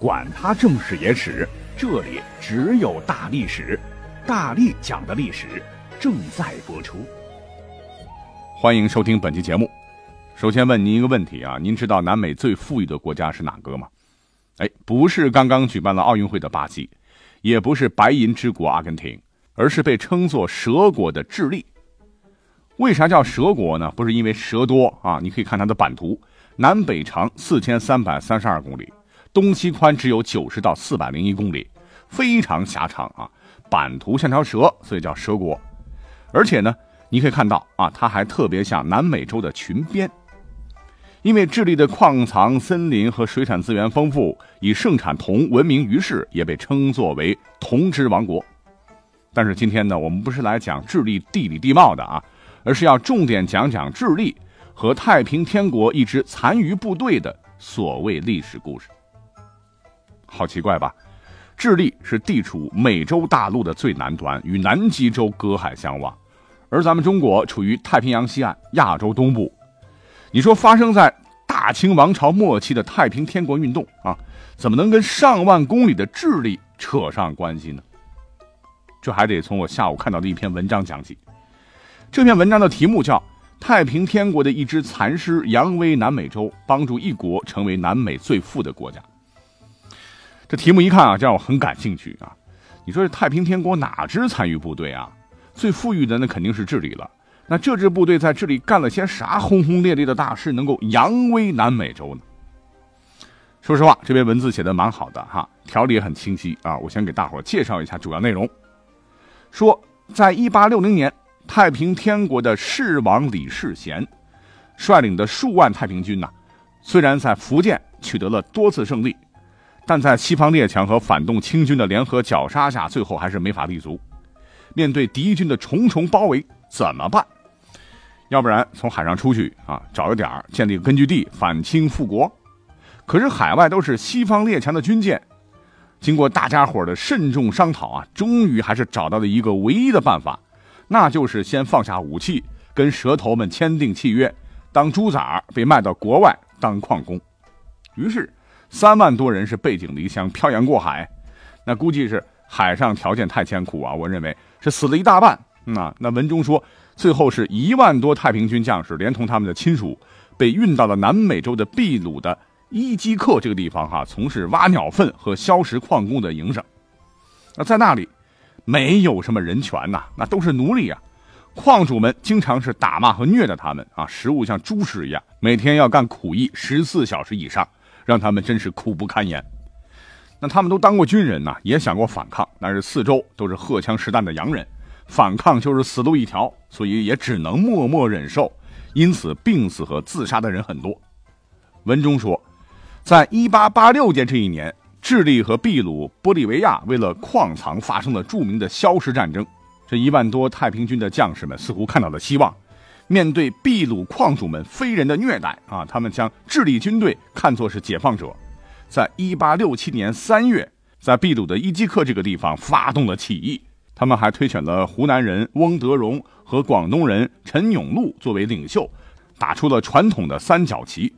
管他正史野史。这里只有大历史，大力讲的历史正在播出。欢迎收听本期节目。首先问您一个问题啊，您知道南美最富裕的国家是哪个吗？哎，不是刚刚举办了奥运会的巴西，也不是白银之国阿根廷，而是被称作蛇国的智利。为啥叫蛇国呢？不是因为蛇多啊，你可以看它的版图，南北长四千三百三十二公里。东西宽只有九十到四百零一公里，非常狭长啊，版图像条蛇，所以叫蛇国。而且呢，你可以看到啊，它还特别像南美洲的裙边。因为智利的矿藏、森林和水产资源丰富，以盛产铜闻名于世，也被称作为铜之王国。但是今天呢，我们不是来讲智利地理地貌的啊，而是要重点讲讲智利和太平天国一支残余部队的所谓历史故事。好奇怪吧？智利是地处美洲大陆的最南端，与南极洲隔海相望，而咱们中国处于太平洋西岸，亚洲东部。你说发生在大清王朝末期的太平天国运动啊，怎么能跟上万公里的智利扯上关系呢？这还得从我下午看到的一篇文章讲起。这篇文章的题目叫《太平天国的一支残师扬威南美洲，帮助一国成为南美最富的国家》。这题目一看啊，就让我很感兴趣啊！你说这太平天国哪支残余部队啊？最富裕的那肯定是智利了。那这支部队在这里干了些啥轰轰烈烈的大事，能够扬威南美洲呢？说实话，这篇文字写的蛮好的哈，条理也很清晰啊。我先给大伙介绍一下主要内容。说，在一八六零年，太平天国的世王李世贤率领的数万太平军呐，虽然在福建取得了多次胜利。但在西方列强和反动清军的联合绞杀下，最后还是没法立足。面对敌军的重重包围，怎么办？要不然从海上出去啊，找一点建立根据地，反清复国。可是海外都是西方列强的军舰。经过大家伙的慎重商讨啊，终于还是找到了一个唯一的办法，那就是先放下武器，跟蛇头们签订契约，当猪崽被卖到国外当矿工。于是。三万多人是背井离乡漂洋过海，那估计是海上条件太艰苦啊！我认为是死了一大半。那那文中说，最后是一万多太平军将士连同他们的亲属，被运到了南美洲的秘鲁的伊基克这个地方哈，从事挖鸟粪和硝石矿工的营生。那在那里，没有什么人权呐，那都是奴隶啊！矿主们经常是打骂和虐待他们啊，食物像猪食一样，每天要干苦役十四小时以上。让他们真是苦不堪言。那他们都当过军人呐，也想过反抗，但是四周都是荷枪实弹的洋人，反抗就是死路一条，所以也只能默默忍受。因此，病死和自杀的人很多。文中说，在一八八六年这一年，智利和秘鲁、玻利维亚为了矿藏发生了著名的消失战争。这一万多太平军的将士们似乎看到了希望。面对秘鲁矿主们非人的虐待啊，他们将智利军队看作是解放者，在一八六七年三月，在秘鲁的伊基克这个地方发动了起义。他们还推选了湖南人翁德荣和广东人陈永禄作为领袖，打出了传统的三角旗，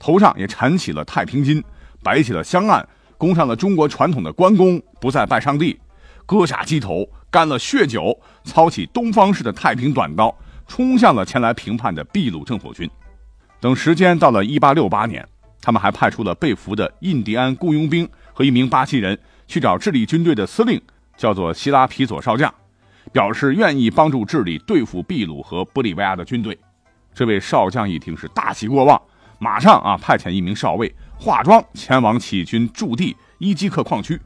头上也缠起了太平巾，摆起了香案，供上了中国传统的关公，不再拜上帝，割下鸡头，干了血酒，操起东方式的太平短刀。冲向了前来平叛的秘鲁政府军。等时间到了1868年，他们还派出了被俘的印第安雇佣兵和一名巴西人去找智利军队的司令，叫做希拉皮佐少将，表示愿意帮助智利对付秘鲁和玻利维亚的军队。这位少将一听是大喜过望，马上啊派遣一名少尉化妆前往起义军驻地伊基克矿区，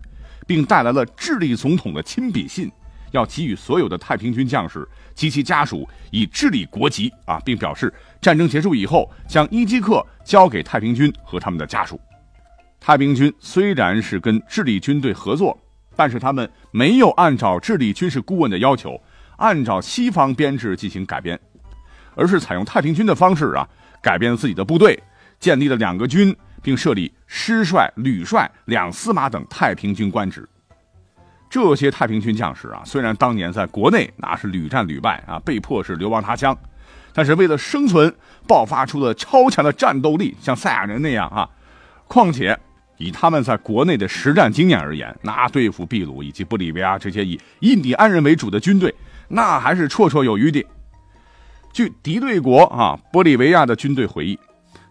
并带来了智利总统的亲笔信。要给予所有的太平军将士及其家属以智利国籍啊，并表示战争结束以后将伊基克交给太平军和他们的家属。太平军虽然是跟智利军队合作，但是他们没有按照智利军事顾问的要求，按照西方编制进行改编，而是采用太平军的方式啊，改编自己的部队，建立了两个军，并设立师帅、旅帅、两司马等太平军官职。这些太平军将士啊，虽然当年在国内那是屡战屡败啊，被迫是流亡他乡，但是为了生存，爆发出了超强的战斗力，像赛亚人那样啊。况且以他们在国内的实战经验而言，那对付秘鲁以及玻利维亚这些以印第安人为主的军队，那还是绰绰有余的。据敌对国啊玻利维亚的军队回忆，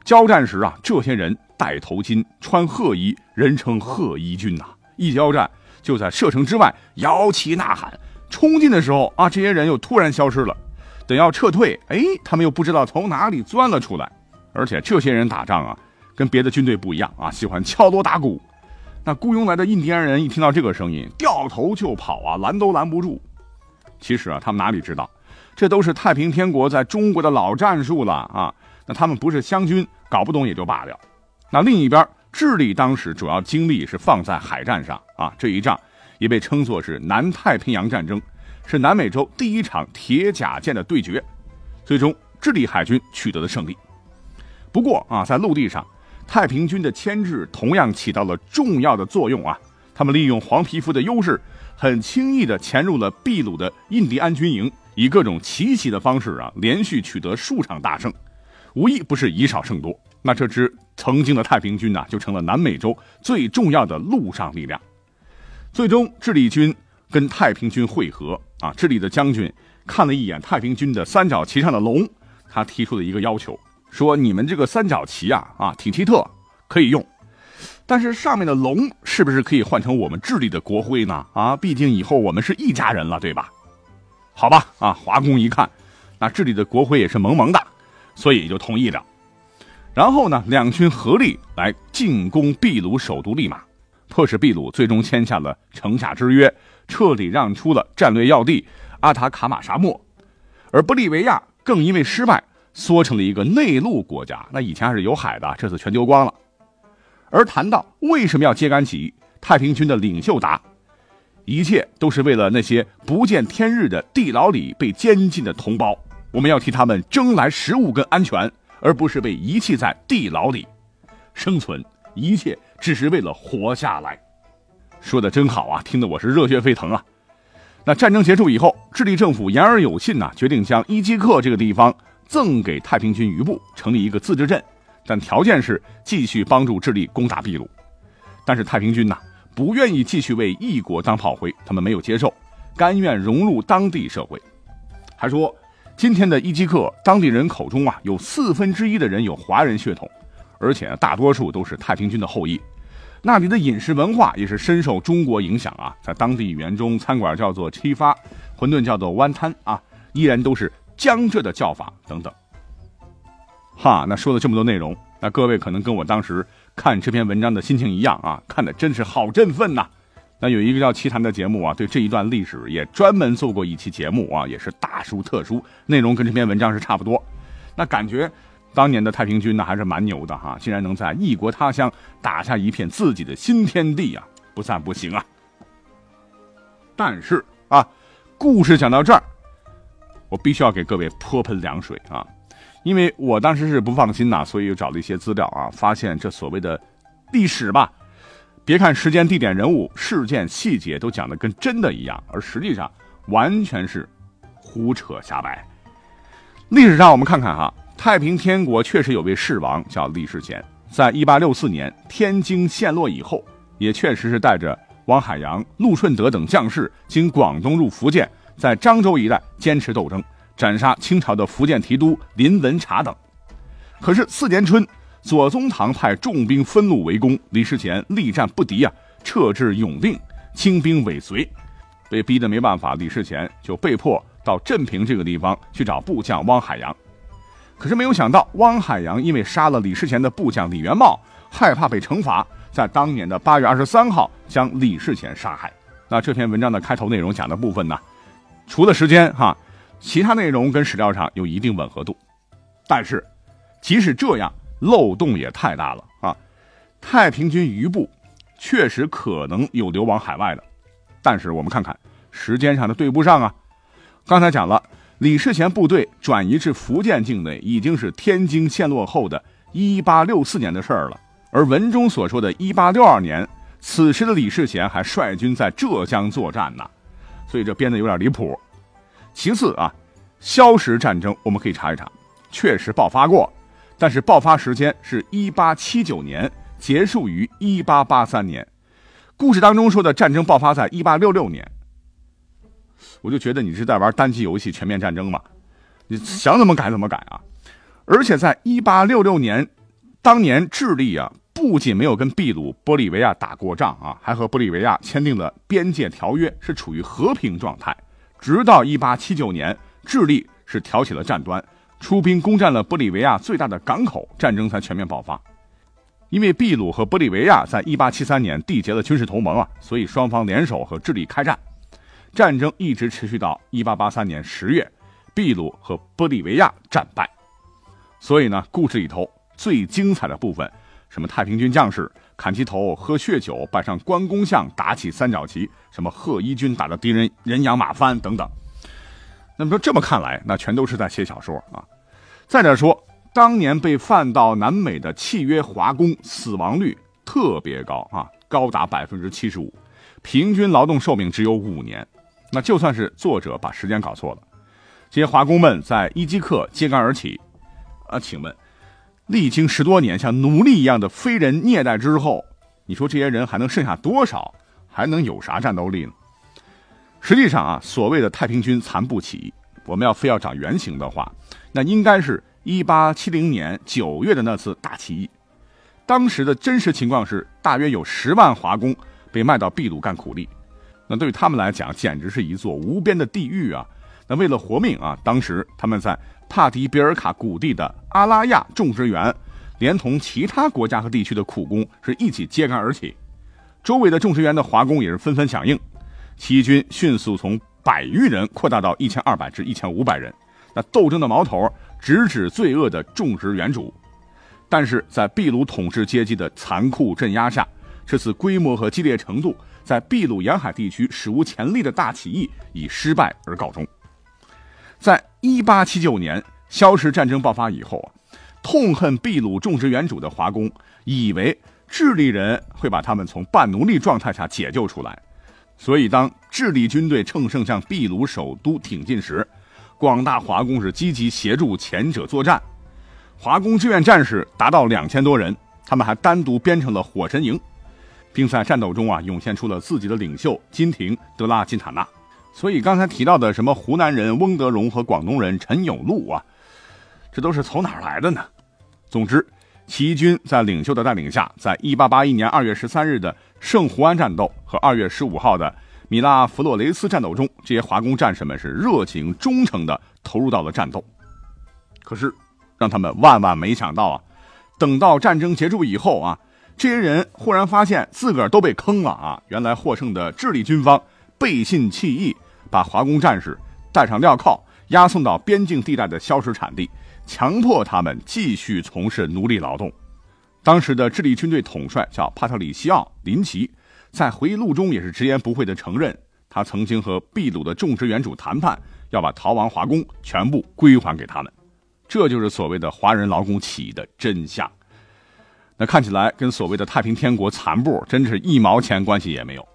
交战时啊，这些人戴头巾，穿褐衣，人称褐衣军呐。一交战。就在射程之外摇旗呐喊，冲进的时候啊，这些人又突然消失了。等要撤退，哎，他们又不知道从哪里钻了出来。而且这些人打仗啊，跟别的军队不一样啊，喜欢敲锣打鼓。那雇佣来的印第安人一听到这个声音，掉头就跑啊，拦都拦不住。其实啊，他们哪里知道，这都是太平天国在中国的老战术了啊。那他们不是湘军，搞不懂也就罢了。那另一边。智利当时主要精力是放在海战上啊，这一仗也被称作是南太平洋战争，是南美洲第一场铁甲舰的对决。最终，智利海军取得了胜利。不过啊，在陆地上，太平军的牵制同样起到了重要的作用啊。他们利用黄皮肤的优势，很轻易地潜入了秘鲁的印第安军营，以各种奇袭的方式啊，连续取得数场大胜，无一不是以少胜多。那这支曾经的太平军呢，就成了南美洲最重要的陆上力量。最终，智利军跟太平军会合啊。智利的将军看了一眼太平军的三角旗上的龙，他提出了一个要求，说：“你们这个三角旗啊，啊挺奇特，可以用，但是上面的龙是不是可以换成我们智利的国徽呢？啊，毕竟以后我们是一家人了，对吧？”好吧，啊，华工一看，那智利的国徽也是萌萌的，所以就同意了。然后呢，两军合力来进攻秘鲁首都利马，迫使秘鲁最终签下了城下之约，彻底让出了战略要地阿塔卡马沙漠。而玻利维亚更因为失败，缩成了一个内陆国家。那以前还是有海的，这次全丢光了。而谈到为什么要揭竿起义，太平军的领袖答：一切都是为了那些不见天日的地牢里被监禁的同胞，我们要替他们争来食物跟安全。而不是被遗弃在地牢里生存，一切只是为了活下来。说的真好啊，听得我是热血沸腾啊！那战争结束以后，智利政府言而有信呐，决定将伊基克这个地方赠给太平军余部，成立一个自治镇，但条件是继续帮助智利攻打秘鲁。但是太平军呐，不愿意继续为异国当炮灰，他们没有接受，甘愿融入当地社会，还说。今天的伊基克当地人口中啊，有四分之一的人有华人血统，而且大多数都是太平军的后裔。那里的饮食文化也是深受中国影响啊，在当地语言中，餐馆叫做七发，馄饨叫做湾滩啊，依然都是江浙的叫法等等。哈，那说了这么多内容，那各位可能跟我当时看这篇文章的心情一样啊，看的真是好振奋呐。那有一个叫《奇谈》的节目啊，对这一段历史也专门做过一期节目啊，也是大书特书，内容跟这篇文章是差不多。那感觉当年的太平军呢还是蛮牛的哈，竟然能在异国他乡打下一片自己的新天地啊，不赞不行啊。但是啊，故事讲到这儿，我必须要给各位泼盆凉水啊，因为我当时是不放心呐，所以又找了一些资料啊，发现这所谓的历史吧。别看时间、地点、人物、事件细节都讲的跟真的一样，而实际上完全是胡扯瞎掰。历史上我们看看哈，太平天国确实有位世王叫李世贤，在一八六四年天津陷落以后，也确实是带着王海洋、陆顺德等将士经广东入福建，在漳州一带坚持斗争，斩杀清朝的福建提督林文察等。可是四年春。左宗棠派重兵分路围攻，李世贤力战不敌啊，撤至永定，清兵尾随，被逼得没办法，李世贤就被迫到镇平这个地方去找部将汪海洋。可是没有想到，汪海洋因为杀了李世贤的部将李元茂，害怕被惩罚，在当年的八月二十三号将李世贤杀害。那这篇文章的开头内容讲的部分呢，除了时间哈，其他内容跟史料上有一定吻合度，但是即使这样。漏洞也太大了啊！太平军余部确实可能有流亡海外的，但是我们看看时间上的对不上啊。刚才讲了，李世贤部队转移至福建境内已经是天津陷落后的一八六四年的事儿了，而文中所说的1862年，此时的李世贤还率军在浙江作战呢，所以这编的有点离谱。其次啊，硝石战争我们可以查一查，确实爆发过，但是爆发时间是1879年，结束于1883年。故事当中说的战争爆发在1866年。我就觉得你是在玩单机游戏《全面战争》嘛，你想怎么改怎么改啊！而且在1866年，当年智利啊不仅没有跟秘鲁、玻利维亚打过仗啊，还和玻利维亚签订了边界条约，是处于和平状态。直到1879年，智利是挑起了战端，出兵攻占了玻利维亚最大的港口，战争才全面爆发。因为秘鲁和玻利维亚在1873年缔结了军事同盟啊，所以双方联手和智利开战。战争一直持续到一八八三年十月，秘鲁和玻利维亚战败。所以呢，故事里头最精彩的部分，什么太平军将士砍鸡头、喝血酒、摆上关公像、打起三角旗，什么贺一军打的敌人人仰马翻等等。那么说这么看来，那全都是在写小说啊。再者说，当年被贩到南美的契约华工死亡率特别高啊，高达百分之七十五，平均劳动寿命只有五年。那就算是作者把时间搞错了，这些华工们在伊基克揭竿而起，啊，请问，历经十多年像奴隶一样的非人虐待之后，你说这些人还能剩下多少？还能有啥战斗力呢？实际上啊，所谓的太平军残部起义，我们要非要找原型的话，那应该是一八七零年九月的那次大起义。当时的真实情况是，大约有十万华工被卖到秘鲁干苦力。那对于他们来讲，简直是一座无边的地狱啊！那为了活命啊，当时他们在帕迪比尔卡谷地的阿拉亚种植园，连同其他国家和地区的苦工是一起揭竿而起。周围的种植园的华工也是纷纷响应，起义军迅速从百余人扩大到一千二百至一千五百人。那斗争的矛头直指罪恶的种植园主，但是在秘鲁统治阶级的残酷镇压下，这次规模和激烈程度。在秘鲁沿海地区史无前例的大起义以失败而告终。在一八七九年硝石战争爆发以后啊，痛恨秘鲁种植园主的华工以为智利人会把他们从半奴隶状态下解救出来，所以当智利军队乘胜向秘鲁首都挺进时，广大华工是积极协助前者作战。华工志愿战士达到两千多人，他们还单独编成了火神营。并在战斗中啊涌现出了自己的领袖金廷德拉金塔纳，所以刚才提到的什么湖南人翁德荣和广东人陈永禄啊，这都是从哪儿来的呢？总之，起义军在领袖的带领下，在1881年2月13日的圣胡安战斗和2月15号的米拉弗洛雷斯战斗中，这些华工战士们是热情忠诚地投入到了战斗。可是，让他们万万没想到啊，等到战争结束以后啊。这些人忽然发现自个儿都被坑了啊！原来获胜的智利军方背信弃义，把华工战士带上镣铐，押送到边境地带的硝石产地，强迫他们继续从事奴隶劳动。当时的智利军队统帅叫帕特里西奥·林奇，在回忆录中也是直言不讳地承认，他曾经和秘鲁的种植园主谈判，要把逃亡华工全部归还给他们。这就是所谓的华人劳工起义的真相。那看起来跟所谓的太平天国残部真是一毛钱关系也没有。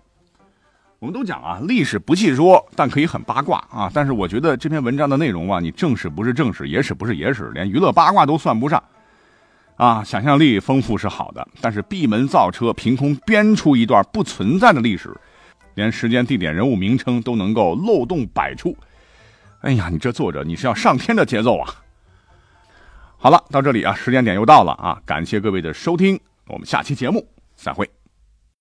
我们都讲啊，历史不细说，但可以很八卦啊。但是我觉得这篇文章的内容啊，你正史不是正史，野史不是野史，连娱乐八卦都算不上啊。想象力丰富是好的，但是闭门造车，凭空编出一段不存在的历史，连时间、地点、人物名称都能够漏洞百出。哎呀，你这作者你是要上天的节奏啊！好了，到这里啊，时间点又到了啊！感谢各位的收听，我们下期节目再会。